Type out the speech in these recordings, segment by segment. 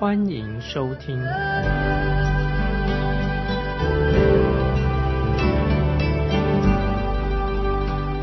欢迎收听。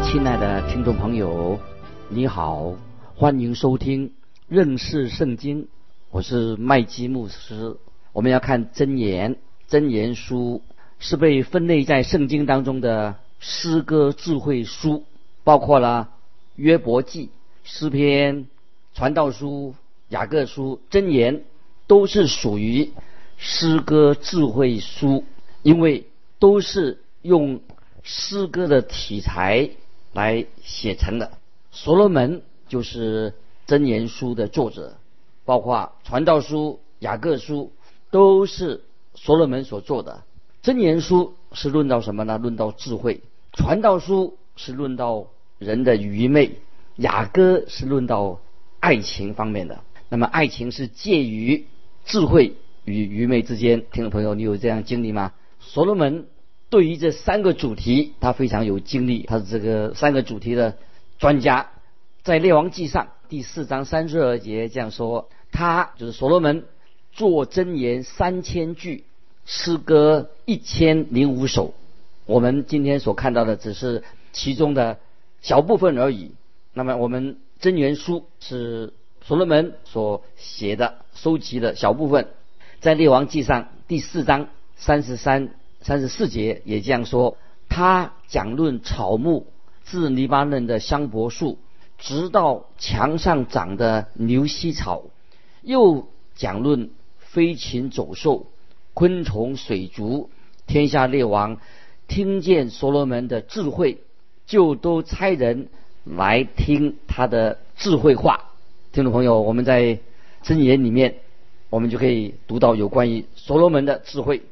亲爱的听众朋友，你好，欢迎收听认识圣经。我是麦基牧师。我们要看真言，真言书是被分类在圣经当中的诗歌智慧书，包括了约伯记、诗篇、传道书、雅各书、真言，都是属于诗歌智慧书，因为都是用诗歌的题材。来写成的。所罗门就是真言书的作者，包括传道书、雅各书都是所罗门所做的。真言书是论到什么呢？论到智慧。传道书是论到人的愚昧。雅歌是论到爱情方面的。那么爱情是介于智慧与愚昧之间。听众朋友，你有这样经历吗？所罗门。对于这三个主题，他非常有经历，他是这个三个主题的专家。在《列王记》上第四章三十二节这样说：“他就是所罗门，作真言三千句，诗歌一千零五首。”我们今天所看到的只是其中的小部分而已。那么，我们真言书是所罗门所写的，收集的小部分，在《列王记》上第四章三十三。三十四节也这样说，他讲论草木，自黎巴嫩的香柏树，直到墙上长的牛膝草；又讲论飞禽走兽、昆虫水族。天下列王听见所罗门的智慧，就都差人来听他的智慧话。听众朋友，我们在箴言里面，我们就可以读到有关于所罗门的智慧。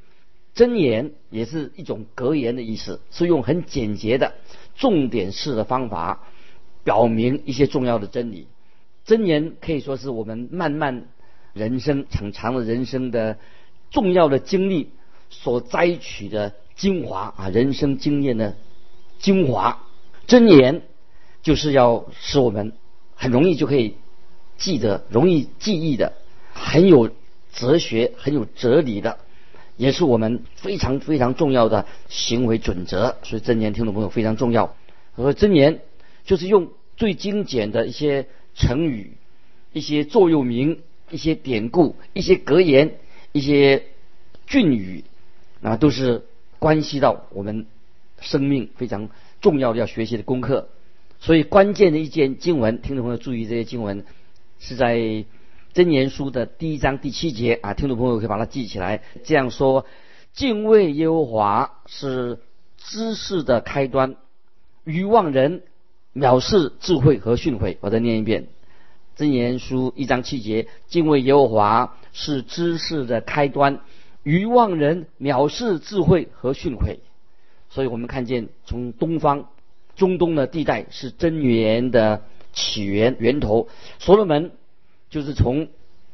真言也是一种格言的意思，是用很简洁的重点式的方法表明一些重要的真理。真言可以说是我们漫漫人生、很长的人生的重要的经历所摘取的精华啊，人生经验的精华。真言就是要使我们很容易就可以记得、容易记忆的，很有哲学、很有哲理的。也是我们非常非常重要的行为准则，所以真言听众朋友非常重要。和真言就是用最精简的一些成语、一些座右铭、一些典故、一些格言、一些俊语，啊，都是关系到我们生命非常重要的要学习的功课。所以关键的一件经文，听众朋友注意这些经文是在。真言书的第一章第七节啊，听众朋友可以把它记起来。这样说：敬畏耶和华是知识的开端，愚妄人藐视智慧和训诲。我再念一遍：真言书一章七节，敬畏耶和华是知识的开端，愚妄人藐视智慧和训诲。所以我们看见，从东方、中东的地带是真言的起源源头，所罗门。就是从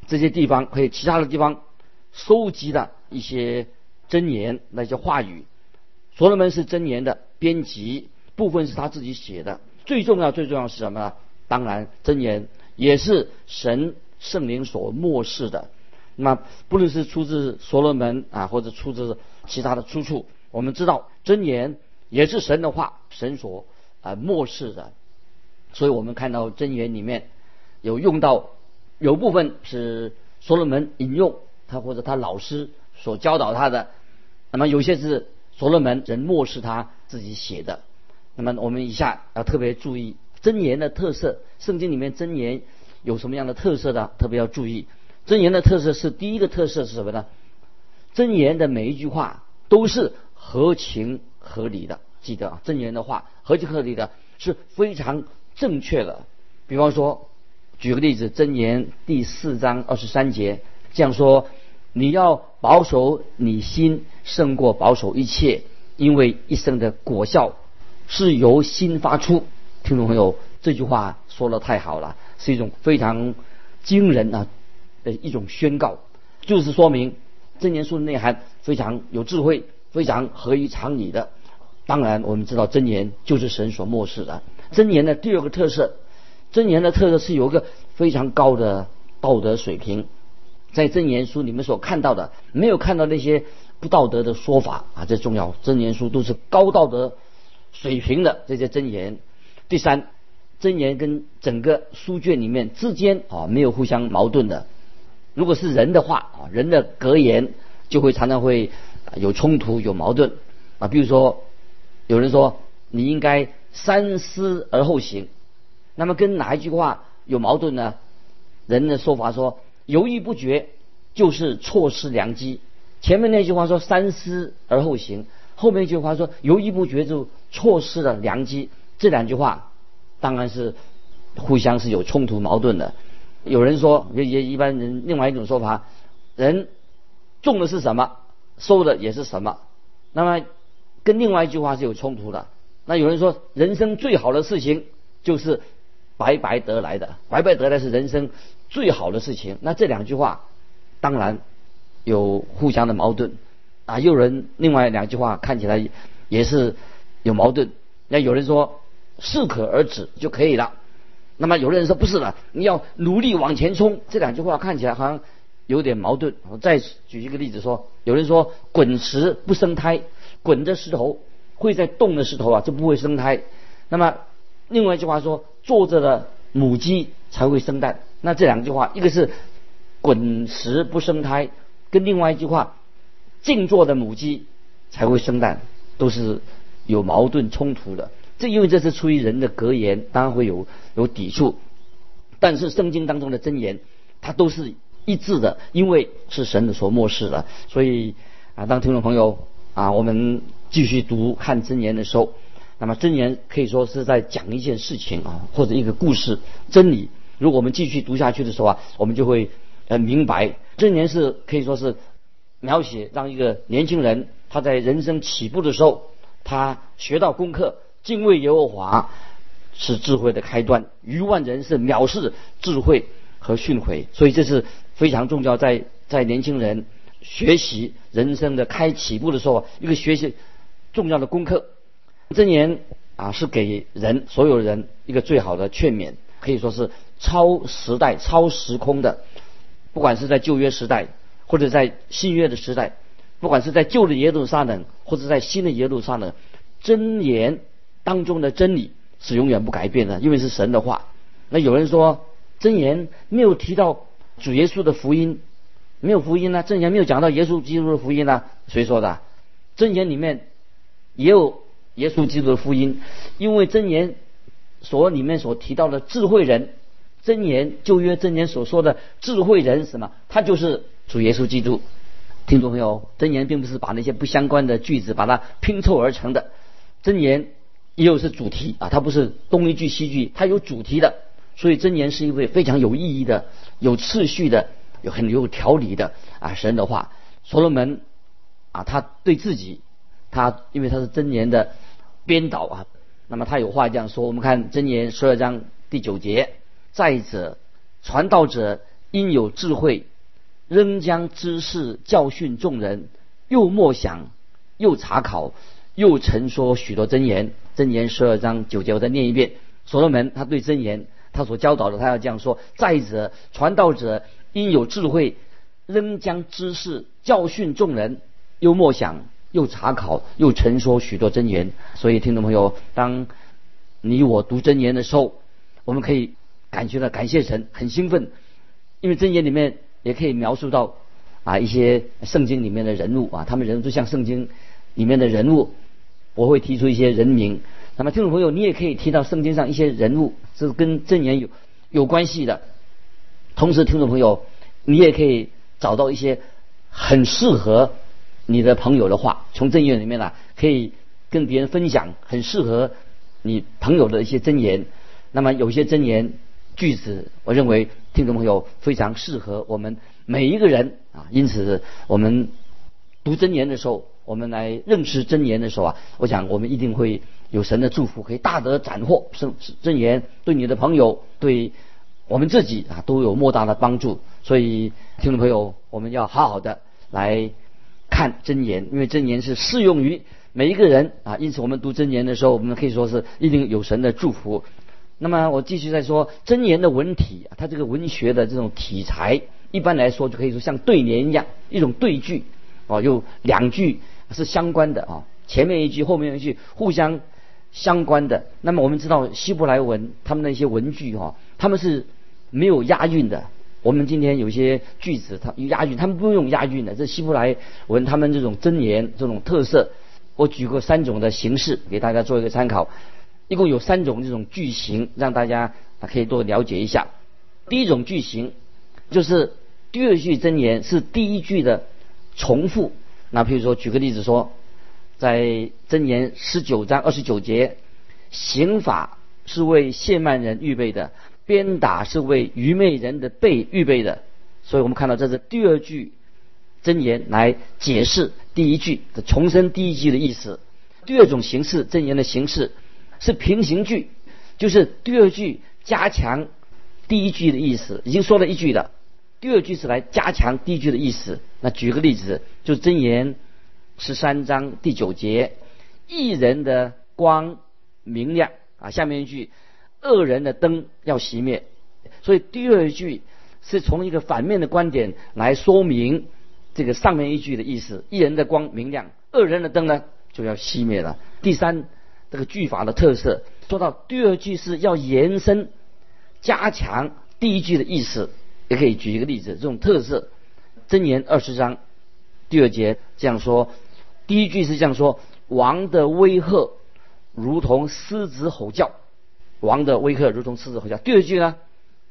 这些地方可以其他的地方收集的一些箴言，那些话语。所罗门是箴言的编辑，部分是他自己写的。最重要、最重要是什么呢？当然，真言也是神圣灵所漠视的。那不论是出自所罗门啊，或者出自其他的出处，我们知道真言也是神的话，神所啊漠视的。所以我们看到真言里面有用到。有部分是所罗门引用他或者他老师所教导他的，那么有些是所罗门人漠视他自己写的。那么我们以下要特别注意真言的特色，圣经里面真言有什么样的特色的？特别要注意真言的特色是第一个特色是什么呢？真言的每一句话都是合情合理的。记得啊，真言的话合情合理的是非常正确了。比方说。举个例子，《箴言》第四章二十三节这样说：“你要保守你心胜过保守一切，因为一生的果效是由心发出。听众朋友，这句话说的太好了，是一种非常惊人啊的一种宣告，就是说明真言书的内涵非常有智慧，非常合于常理的。当然，我们知道真言就是神所漠视的。真言的第二个特色，真言的特色是有一个非常高的道德水平。在真言书里面所看到的，没有看到那些不道德的说法啊，这重要。真言书都是高道德水平的这些真言。第三，真言跟整个书卷里面之间啊没有互相矛盾的。如果是人的话啊，人的格言就会常常会有冲突、有矛盾啊。比如说，有人说你应该三思而后行，那么跟哪一句话有矛盾呢？人的说法说。犹豫不决就是错失良机。前面那句话说三思而后行，后面一句话说犹豫不决就错失了良机。这两句话当然是互相是有冲突矛盾的。有人说，也也一般人另外一种说法，人种的是什么，收的也是什么。那么跟另外一句话是有冲突的。那有人说，人生最好的事情就是白白得来的，白白得来是人生。最好的事情，那这两句话当然有互相的矛盾啊。有人另外两句话看起来也是有矛盾。那有人说适可而止就可以了，那么有的人说不是的，你要努力往前冲。这两句话看起来好像有点矛盾。我再举一个例子说，有人说滚石不生胎，滚着石头会在动的石头啊就不会生胎。那么另外一句话说坐着的母鸡才会生蛋。那这两句话，一个是“滚石不生胎”，跟另外一句话“静坐的母鸡才会生蛋”，都是有矛盾冲突的。这因为这是出于人的格言，当然会有有抵触。但是圣经当中的真言，它都是一致的，因为是神的所漠视的。所以啊，当听众朋友啊，我们继续读看真言的时候，那么真言可以说是在讲一件事情啊，或者一个故事真理。如果我们继续读下去的时候啊，我们就会呃明白，真言是可以说是描写让一个年轻人他在人生起步的时候，他学到功课，敬畏耶和华是智慧的开端，愚万人是藐视智慧和训诲，所以这是非常重要，在在年轻人学习人生的开起步的时候，一个学习重要的功课。真言啊，是给人所有人一个最好的劝勉，可以说是。超时代、超时空的，不管是在旧约时代，或者在新约的时代，不管是在旧的耶路撒冷，或者在新的耶路撒冷，真言当中的真理是永远不改变的，因为是神的话。那有人说真言没有提到主耶稣的福音，没有福音呢？真言没有讲到耶稣基督的福音呢？谁说的？真言里面也有耶稣基督的福音，因为真言所里面所提到的智慧人。真言旧约真言所说的智慧人什么？他就是主耶稣基督。听众朋友，真言并不是把那些不相关的句子把它拼凑而成的。真言也有是主题啊，它不是东一句西句，它有主题的。所以真言是一位非常有意义的、有次序的、有很有条理的啊神的话。所罗门啊，他对自己，他因为他是真言的编导啊，那么他有话这样说。我们看真言十二章第九节。再者，传道者应有智慧，仍将知识教训众人，又默想，又查考，又陈说许多真言。真言十二章九节，我再念一遍。所罗门他对真言，他所教导的，他要这样说：再者，传道者应有智慧，仍将知识教训众人，又默想，又查考，又陈说许多真言。所以，听众朋友，当你我读真言的时候，我们可以。感觉到感谢神，很兴奋，因为箴言里面也可以描述到啊一些圣经里面的人物啊，他们人都像圣经里面的人物。我会提出一些人名，那么听众朋友，你也可以提到圣经上一些人物，是跟箴言有有关系的。同时，听众朋友，你也可以找到一些很适合你的朋友的话，从箴言里面呢，可以跟别人分享很适合你朋友的一些箴言。那么有些箴言。句子，我认为听众朋友非常适合我们每一个人啊。因此，我们读真言的时候，我们来认识真言的时候啊，我想我们一定会有神的祝福，可以大得斩获。圣真言对你的朋友，对我们自己啊，都有莫大的帮助。所以，听众朋友，我们要好好的来看真言，因为真言是适用于每一个人啊。因此，我们读真言的时候，我们可以说是一定有神的祝福。那么，我继续再说真言的文体，它这个文学的这种题材，一般来说就可以说像对联一样，一种对句哦，有两句是相关的啊，前面一句，后面一句互相相关的。那么，我们知道希伯来文他们那些文句哈，他们是没有押韵的。我们今天有些句子它有押韵，他们不用押韵的。这希伯来文他们这种真言这种特色，我举过三种的形式给大家做一个参考。一共有三种这种句型，让大家可以多了解一下。第一种句型就是第二句真言是第一句的重复。那譬如说，举个例子说，在真言十九章二十九节，刑法是为谢曼人预备的，鞭打是为愚昧人的背预备的。所以我们看到这是第二句真言来解释第一句的重申第一句的意思。第二种形式真言的形式。是平行句，就是第二句加强第一句的意思，已经说了一句了。第二句是来加强第一句的意思。那举个例子，就是箴言十三章第九节：一人的光明亮啊，下面一句恶人的灯要熄灭。所以第二句是从一个反面的观点来说明这个上面一句的意思：一人的光明亮，恶人的灯呢就要熄灭了。第三。这个句法的特色，说到第二句是要延伸、加强第一句的意思，也可以举一个例子。这种特色，箴言二十章第二节这样说：第一句是这样说，王的威吓如同狮子吼叫，王的威吓如同狮子吼叫。第二句呢，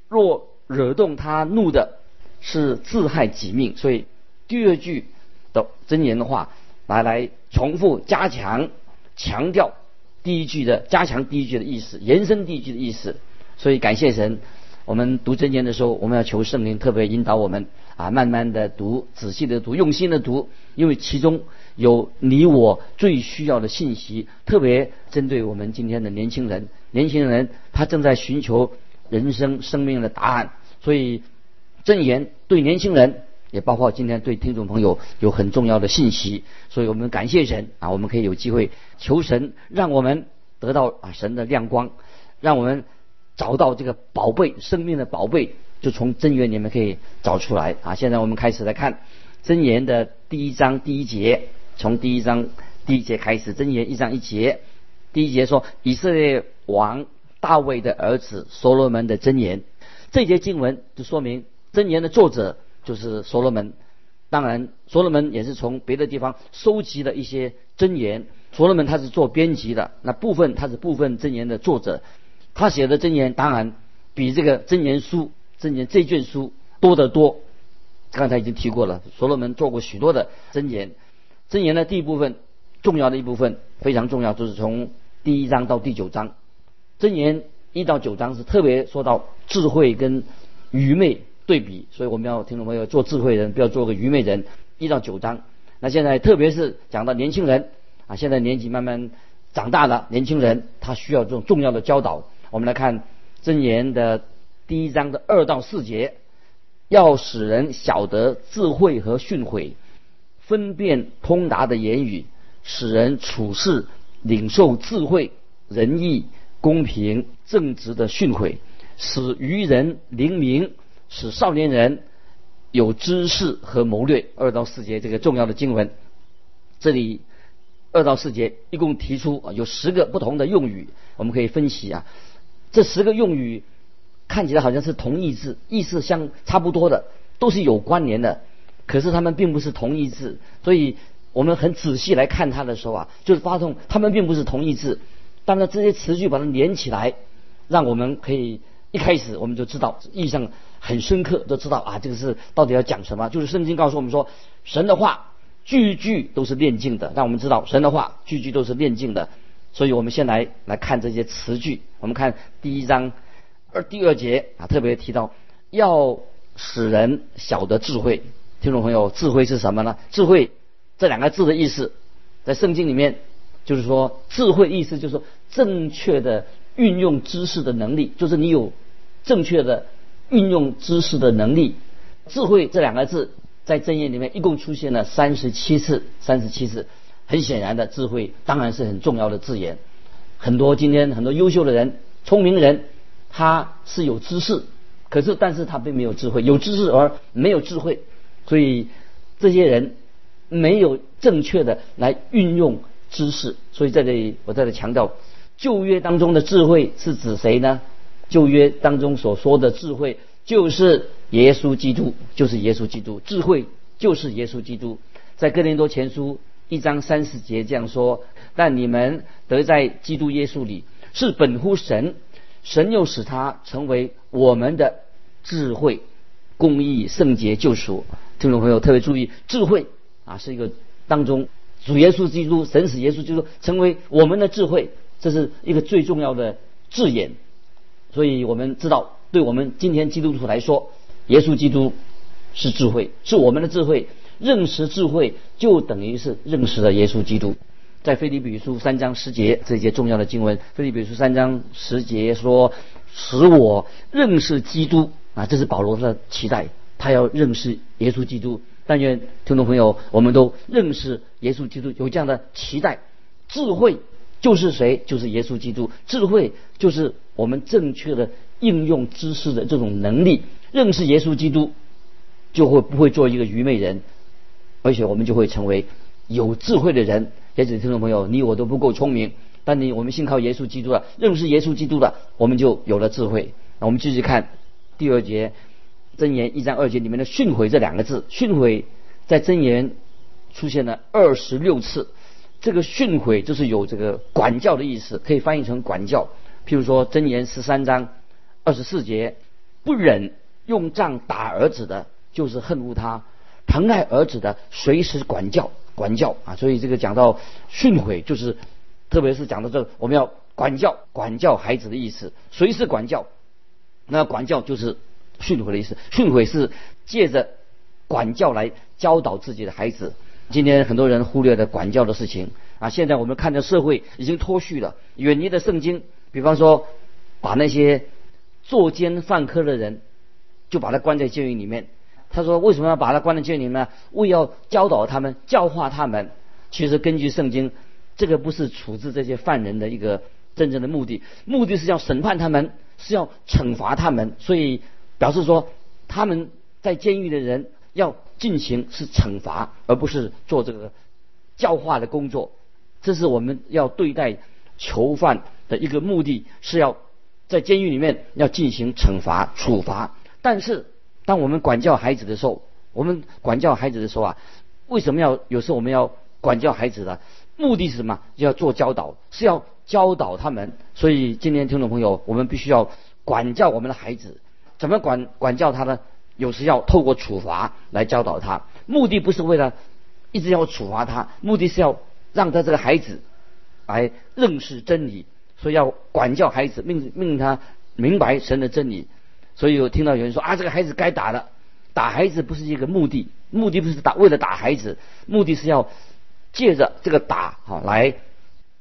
若惹动他怒的，是自害己命。所以第二句的箴言的话，来来重复、加强、强调。第一句的加强第一句的意思，延伸第一句的意思，所以感谢神。我们读真言的时候，我们要求圣灵特别引导我们啊，慢慢的读，仔细的读，用心的读，因为其中有你我最需要的信息，特别针对我们今天的年轻人。年轻人他正在寻求人生生命的答案，所以证言对年轻人。也包括今天对听众朋友有很重要的信息，所以我们感谢神啊，我们可以有机会求神，让我们得到啊神的亮光，让我们找到这个宝贝，生命的宝贝，就从真言里面可以找出来啊。现在我们开始来看真言的第一章第一节，从第一章第一节开始，真言一章一节，第一节说以色列王大卫的儿子所罗门的真言，这节经文就说明真言的作者。就是所罗门，当然所罗门也是从别的地方收集了一些箴言。所罗门他是做编辑的，那部分他是部分箴言的作者，他写的箴言当然比这个箴言书、箴言这卷书多得多。刚才已经提过了，所罗门做过许多的箴言。箴言的第一部分，重要的一部分非常重要，就是从第一章到第九章。箴言一到九章是特别说到智慧跟愚昧。对比，所以我们要听众朋友做智慧人，不要做个愚昧人。一到九章，那现在特别是讲到年轻人啊，现在年纪慢慢长大了，年轻人他需要这种重要的教导。我们来看箴言的第一章的二到四节，要使人晓得智慧和训诲，分辨通达的言语，使人处事领受智慧、仁义、公平、正直的训诲，使愚人灵明。使少年人有知识和谋略。二到四节这个重要的经文，这里二到四节一共提出啊有十个不同的用语，我们可以分析啊。这十个用语看起来好像是同义字，意思相差不多的，都是有关联的。可是他们并不是同义字，所以我们很仔细来看它的时候啊，就是发动它们并不是同义字，但是这些词句把它连起来，让我们可以一开始我们就知道意象。很深刻，都知道啊，这个是到底要讲什么？就是圣经告诉我们说，神的话句句都是炼净的，让我们知道神的话句句都是炼净的。所以我们先来来看这些词句。我们看第一章二第二节啊，特别提到要使人晓得智慧。听众朋友，智慧是什么呢？智慧这两个字的意思，在圣经里面就是说，智慧意思就是说正确的运用知识的能力，就是你有正确的运用知识的能力。智慧这两个字在正言里面一共出现了三十七次，三十七次。很显然的，智慧当然是很重要的字眼。很多今天很多优秀的人、聪明人，他是有知识，可是但是他并没有智慧，有知识而没有智慧。所以这些人没有正确的来运用知识。所以在这里我在这强调，旧约当中的智慧是指谁呢？旧约当中所说的智慧就是耶稣基督，就是耶稣基督。智慧就是耶稣基督。在哥林多前书。一章三十节这样说：但你们得在基督耶稣里是本乎神，神又使他成为我们的智慧、公义、圣洁、救赎。听众朋友特别注意，智慧啊是一个当中主耶稣基督，神使耶稣基督成为我们的智慧，这是一个最重要的字眼。所以我们知道，对我们今天基督徒来说，耶稣基督是智慧，是我们的智慧。认识智慧就等于是认识了耶稣基督。在腓立比书三章十节这些重要的经文，腓立比书三章十节说：“使我认识基督啊！”这是保罗的期待，他要认识耶稣基督。但愿听众朋友，我们都认识耶稣基督，有这样的期待。智慧就是谁？就是耶稣基督。智慧就是我们正确的应用知识的这种能力。认识耶稣基督，就会不会做一个愚昧人。而且我们就会成为有智慧的人。也许听众朋友，你我都不够聪明，但你我们信靠耶稣基督了，认识耶稣基督了，我们就有了智慧。那我们继续看第二节真言一章二节里面的“训诲”这两个字，“训诲”在真言出现了二十六次。这个“训诲”就是有这个管教的意思，可以翻译成管教。譬如说真言十三章二十四节，不忍用杖打儿子的，就是恨恶他。疼爱儿子的，随时管教，管教啊！所以这个讲到训诲，就是特别是讲到这，我们要管教，管教孩子的意思，随时管教。那管教就是训诲的意思，训诲是借着管教来教导自己的孩子。今天很多人忽略了管教的事情啊！现在我们看到社会已经脱序了，远离的圣经，比方说把那些作奸犯科的人，就把他关在监狱里面。他说：“为什么要把他关在监狱里呢？为要教导他们、教化他们。其实根据圣经，这个不是处置这些犯人的一个真正的目的，目的是要审判他们，是要惩罚他们。所以表示说，他们在监狱的人要进行是惩罚，而不是做这个教化的工作。这是我们要对待囚犯的一个目的，是要在监狱里面要进行惩罚、处罚。但是。”当我们管教孩子的时候，我们管教孩子的时候啊，为什么要有时候我们要管教孩子呢？目的是什么？就要做教导，是要教导他们。所以今天听众朋友，我们必须要管教我们的孩子。怎么管管教他呢？有时要透过处罚来教导他。目的不是为了一直要处罚他，目的是要让他这个孩子来认识真理。所以要管教孩子，命命他明白神的真理。所以有听到有人说啊，这个孩子该打的，打孩子不是一个目的，目的不是打为了打孩子，目的是要借着这个打啊来，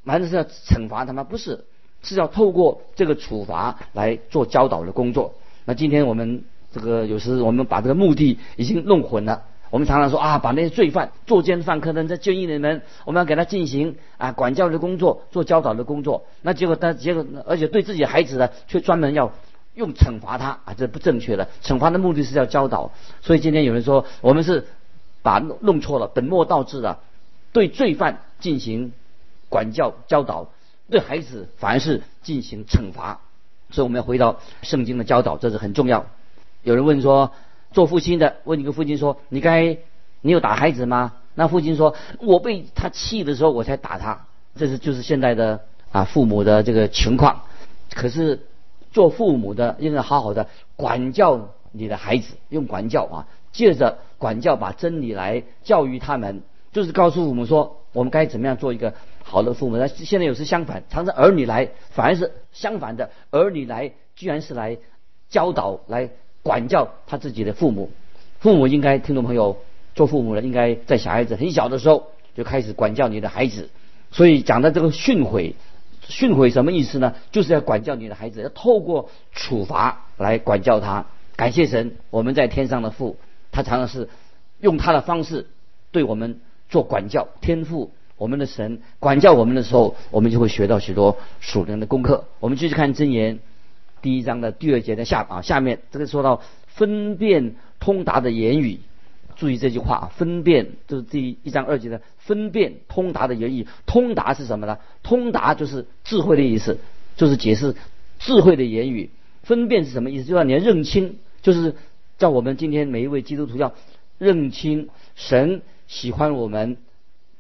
完全是要惩罚他们，不是是要透过这个处罚来做教导的工作。那今天我们这个有时我们把这个目的已经弄混了，我们常常说啊，把那些罪犯、作奸犯科的在监狱里面，我们要给他进行啊管教的工作、做教导的工作，那结果他结果而且对自己孩子呢，却专门要。用惩罚他啊，这不正确的。惩罚的目的是要教导，所以今天有人说我们是把弄弄错了，本末倒置了，对罪犯进行管教教导，对孩子反而是进行惩罚。所以我们要回到圣经的教导，这是很重要。有人问说，做父亲的问一个父亲说，你该你有打孩子吗？那父亲说，我被他气的时候我才打他。这是就是现在的啊父母的这个情况。可是。做父母的应该好好的管教你的孩子，用管教啊，借着管教把真理来教育他们，就是告诉父母说，我们该怎么样做一个好的父母。那现在有时相反，常常儿女来反而是相反的，儿女来居然是来教导、来管教他自己的父母。父母应该，听众朋友，做父母的应该在小孩子很小的时候就开始管教你的孩子。所以讲的这个训诲，训诲什么意思呢？就是要管教你的孩子，要透过处罚来管教他。感谢神，我们在天上的父，他常常是用他的方式对我们做管教。天父，我们的神管教我们的时候，我们就会学到许多属灵的功课。我们继续看箴言第一章的第二节的下啊，下面这个说到分辨。通达的言语，注意这句话，分辨就是第一章二节的分辨通达的言语。通达是什么呢？通达就是智慧的意思，就是解释智慧的言语。分辨是什么意思？就让你要认清，就是叫我们今天每一位基督徒要认清神喜欢我们，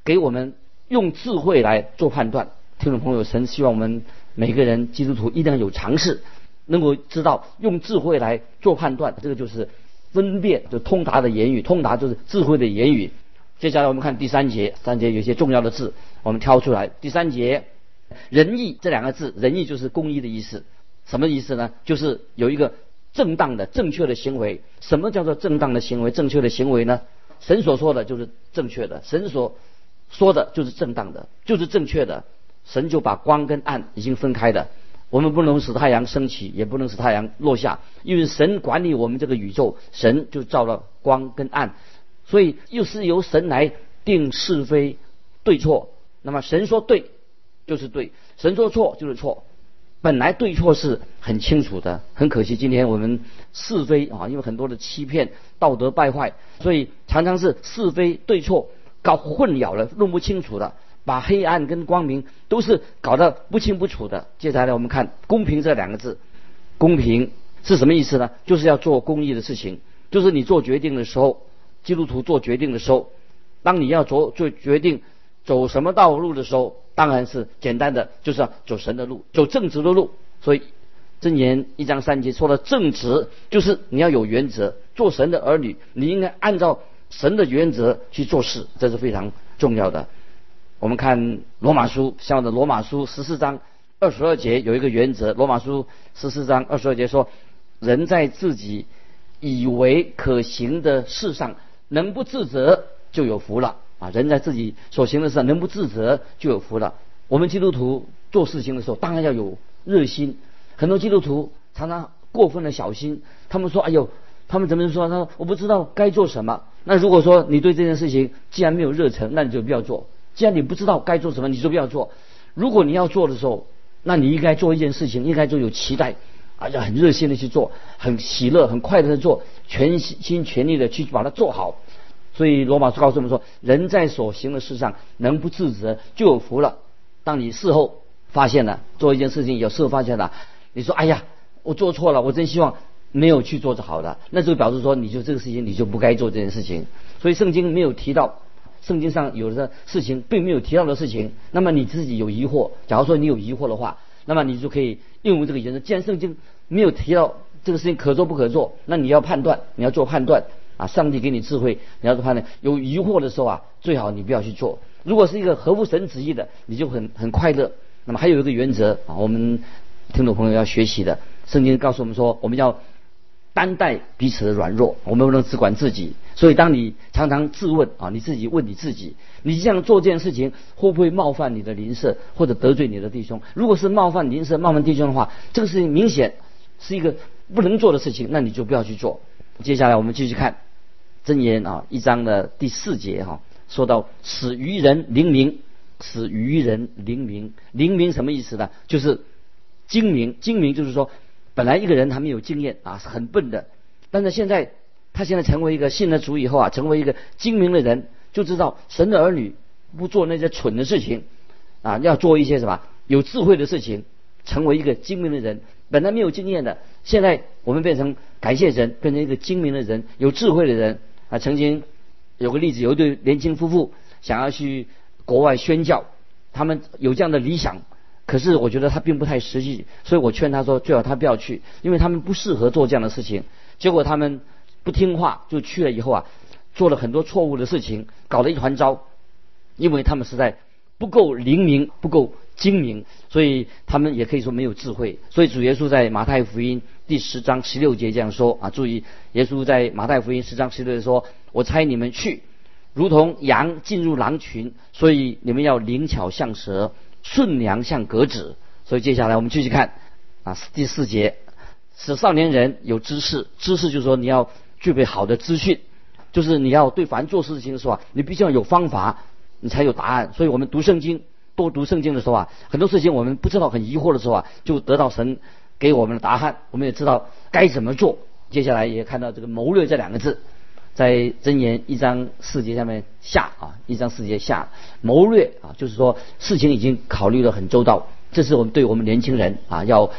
给我们用智慧来做判断。听众朋友，神希望我们每个人基督徒一定要有尝试，能够知道用智慧来做判断。这个就是。分辨就通达的言语，通达就是智慧的言语。接下来我们看第三节，三节有些重要的字，我们挑出来。第三节，仁义这两个字，仁义就是公义的意思。什么意思呢？就是有一个正当的、正确的行为。什么叫做正当的行为、正确的行为呢？神所说的就是正确的，神所说的就是正当的，就是正确的。神就把光跟暗已经分开的。我们不能使太阳升起，也不能使太阳落下，因为神管理我们这个宇宙，神就造了光跟暗，所以又是由神来定是非对错。那么神说对就是对，神说错就是错。本来对错是很清楚的，很可惜今天我们是非啊，因为很多的欺骗、道德败坏，所以常常是是非对错搞混淆了，弄不清楚的。把黑暗跟光明都是搞得不清不楚的。接下来我们看“公平”这两个字，“公平”是什么意思呢？就是要做公益的事情，就是你做决定的时候，基督徒做决定的时候，当你要做做决定走什么道路的时候，当然是简单的，就是要走神的路，走正直的路。所以箴言一章三节说的正直，就是你要有原则，做神的儿女，你应该按照神的原则去做事，这是非常重要的。我们看罗马书，像我的罗马书十四章二十二节有一个原则。罗马书十四章二十二节说：“人在自己以为可行的事上能不自责，就有福了。”啊，人在自己所行的事上能不自责，就有福了。我们基督徒做事情的时候，当然要有热心。很多基督徒常常过分的小心，他们说：“哎呦，他们怎么说？他说我不知道该做什么。”那如果说你对这件事情既然没有热忱，那你就不要做。既然你不知道该做什么，你就不要做。如果你要做的时候，那你应该做一件事情，应该就有期待，而且很热心的去做，很喜乐、很快乐的做，全心全力的去把它做好。所以罗马书告诉我们说，人在所行的事上能不自责，就有福了。当你事后发现了做一件事情，有事后发现了，你说：“哎呀，我做错了，我真希望没有去做就好了。”那就表示说，你就这个事情你就不该做这件事情。所以圣经没有提到。圣经上有的事情并没有提到的事情，那么你自己有疑惑，假如说你有疑惑的话，那么你就可以应用这个原则。既然圣经没有提到这个事情可做不可做，那你要判断，你要做判断啊！上帝给你智慧，你要做判断。有疑惑的时候啊，最好你不要去做。如果是一个合乎神旨意的，你就很很快乐。那么还有一个原则啊，我们听众朋友要学习的，圣经告诉我们说，我们要。担待彼此的软弱，我们不能只管自己。所以，当你常常自问啊，你自己问你自己，你这样做这件事情会不会冒犯你的邻舍，或者得罪你的弟兄？如果是冒犯邻舍、冒犯弟兄的话，这个事情明显是一个不能做的事情，那你就不要去做。接下来我们继续看箴言啊，一章的第四节哈，说到使愚人灵明，使愚人灵明，灵明什么意思呢？就是精明，精明就是说。本来一个人他没有经验啊，是很笨的。但是现在他现在成为一个信了主以后啊，成为一个精明的人，就知道神的儿女不做那些蠢的事情啊，要做一些什么有智慧的事情，成为一个精明的人。本来没有经验的，现在我们变成感谢神，变成一个精明的人，有智慧的人啊。曾经有个例子，有一对年轻夫妇想要去国外宣教，他们有这样的理想。可是我觉得他并不太实际，所以我劝他说最好他不要去，因为他们不适合做这样的事情。结果他们不听话，就去了以后啊，做了很多错误的事情，搞得一团糟。因为他们是在不够灵明，不够精明，所以他们也可以说没有智慧。所以主耶稣在马太福音第十章十六节这样说啊，注意，耶稣在马太福音十章十六节说：“我猜你们去，如同羊进入狼群，所以你们要灵巧像蛇，顺良像格子。”所以接下来我们继续看啊，第四节，使少年人有知识，知识就是说你要具备好的资讯，就是你要对凡做事情的时候啊，你必须要有方法，你才有答案。所以我们读圣经，多读圣经的时候啊，很多事情我们不知道、很疑惑的时候啊，就得到神给我们的答案，我们也知道该怎么做。接下来也看到这个谋略这两个字，在箴言一章四节下面下啊，一章四节下谋略啊，就是说事情已经考虑的很周到。这是我们对我们年轻人啊要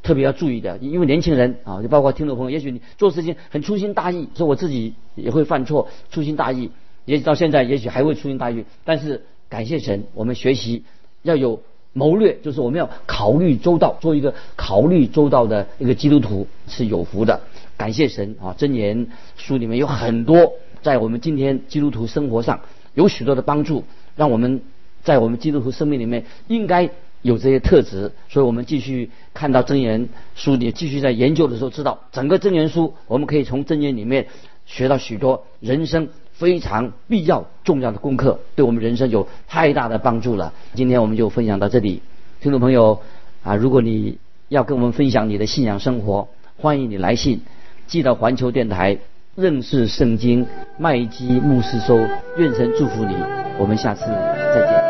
特别要注意的，因为年轻人啊，就包括听众朋友，也许你做事情很粗心大意，说我自己也会犯错，粗心大意，也许到现在也许还会粗心大意。但是感谢神，我们学习要有谋略，就是我们要考虑周到，做一个考虑周到的一个基督徒是有福的。感谢神啊，箴言书里面有很多在我们今天基督徒生活上有许多的帮助，让我们在我们基督徒生命里面应该。有这些特质，所以我们继续看到真言书里，继续在研究的时候，知道整个真言书，我们可以从真言里面学到许多人生非常必要、重要的功课，对我们人生有太大的帮助了。今天我们就分享到这里，听众朋友啊，如果你要跟我们分享你的信仰生活，欢迎你来信寄到环球电台认识圣经麦基牧师收，愿神祝福你，我们下次再见。